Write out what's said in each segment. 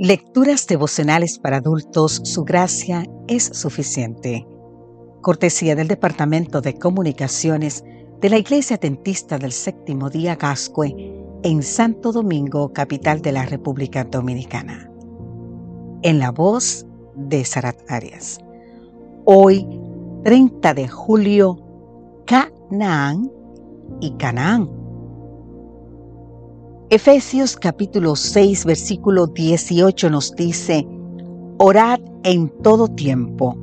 Lecturas devocionales para adultos, su gracia es suficiente. Cortesía del Departamento de Comunicaciones de la Iglesia Atentista del Séptimo Día Gascue en Santo Domingo, capital de la República Dominicana. En la voz de Sarat Arias. Hoy, 30 de julio, Canaán y Canaán Efesios capítulo 6 versículo 18 nos dice, Orad en todo tiempo,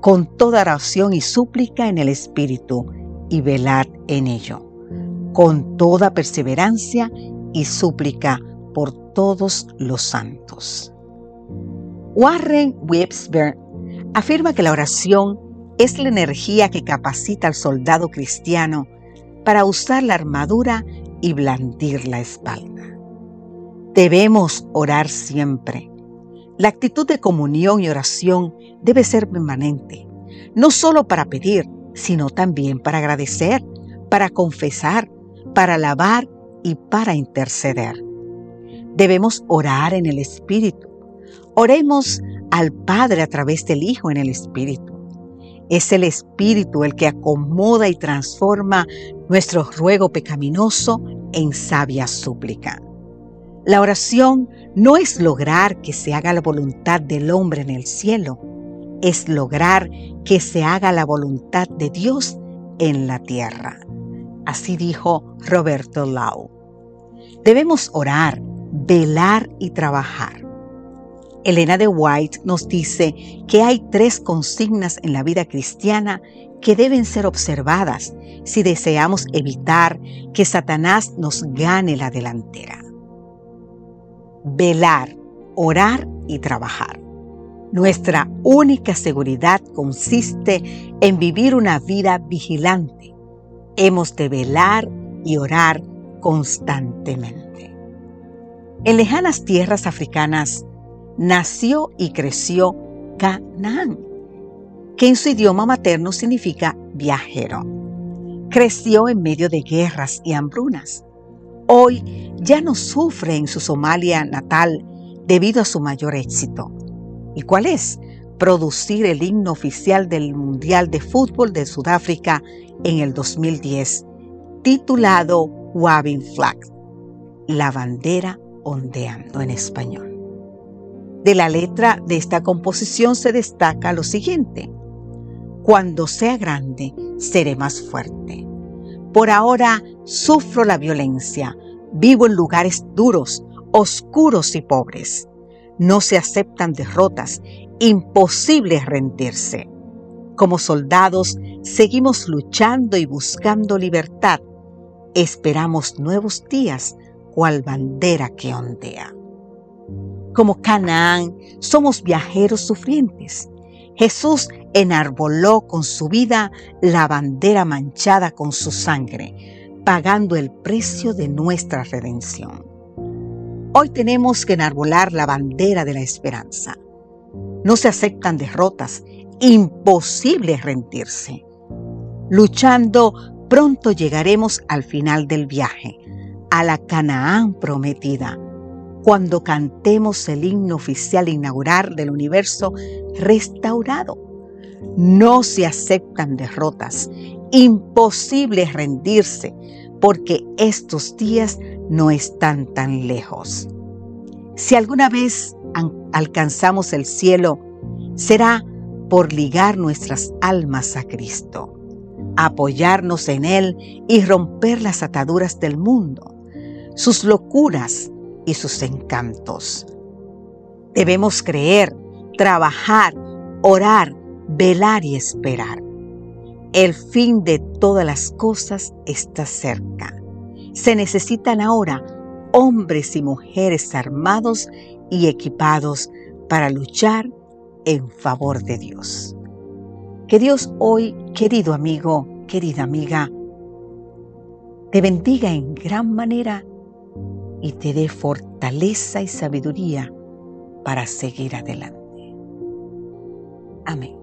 con toda oración y súplica en el Espíritu, y velad en ello, con toda perseverancia y súplica por todos los santos. Warren Webster afirma que la oración es la energía que capacita al soldado cristiano para usar la armadura y blandir la espalda. Debemos orar siempre. La actitud de comunión y oración debe ser permanente, no solo para pedir, sino también para agradecer, para confesar, para alabar y para interceder. Debemos orar en el Espíritu. Oremos al Padre a través del Hijo en el Espíritu. Es el Espíritu el que acomoda y transforma nuestro ruego pecaminoso en sabia súplica. La oración no es lograr que se haga la voluntad del hombre en el cielo, es lograr que se haga la voluntad de Dios en la tierra. Así dijo Roberto Lau. Debemos orar, velar y trabajar. Elena de White nos dice que hay tres consignas en la vida cristiana que deben ser observadas si deseamos evitar que Satanás nos gane la delantera. Velar, orar y trabajar. Nuestra única seguridad consiste en vivir una vida vigilante. Hemos de velar y orar constantemente. En lejanas tierras africanas, nació y creció Canaán, que en su idioma materno significa viajero. Creció en medio de guerras y hambrunas. Hoy ya no sufre en su Somalia natal debido a su mayor éxito. ¿Y cuál es? Producir el himno oficial del Mundial de Fútbol de Sudáfrica en el 2010, titulado Waving Flag, la bandera ondeando en español. De la letra de esta composición se destaca lo siguiente. Cuando sea grande, seré más fuerte. Por ahora sufro la violencia, vivo en lugares duros, oscuros y pobres. No se aceptan derrotas, imposible rendirse. Como soldados seguimos luchando y buscando libertad. Esperamos nuevos días, cual bandera que ondea como Canaán, somos viajeros sufrientes. Jesús enarboló con su vida la bandera manchada con su sangre, pagando el precio de nuestra redención. Hoy tenemos que enarbolar la bandera de la esperanza. No se aceptan derrotas, imposible rendirse. Luchando, pronto llegaremos al final del viaje, a la Canaán prometida cuando cantemos el himno oficial inaugural del universo restaurado. No se aceptan derrotas, imposible rendirse, porque estos días no están tan lejos. Si alguna vez alcanzamos el cielo, será por ligar nuestras almas a Cristo, apoyarnos en Él y romper las ataduras del mundo, sus locuras, y sus encantos. Debemos creer, trabajar, orar, velar y esperar. El fin de todas las cosas está cerca. Se necesitan ahora hombres y mujeres armados y equipados para luchar en favor de Dios. Que Dios hoy, querido amigo, querida amiga, te bendiga en gran manera y te dé fortaleza y sabiduría para seguir adelante. Amén.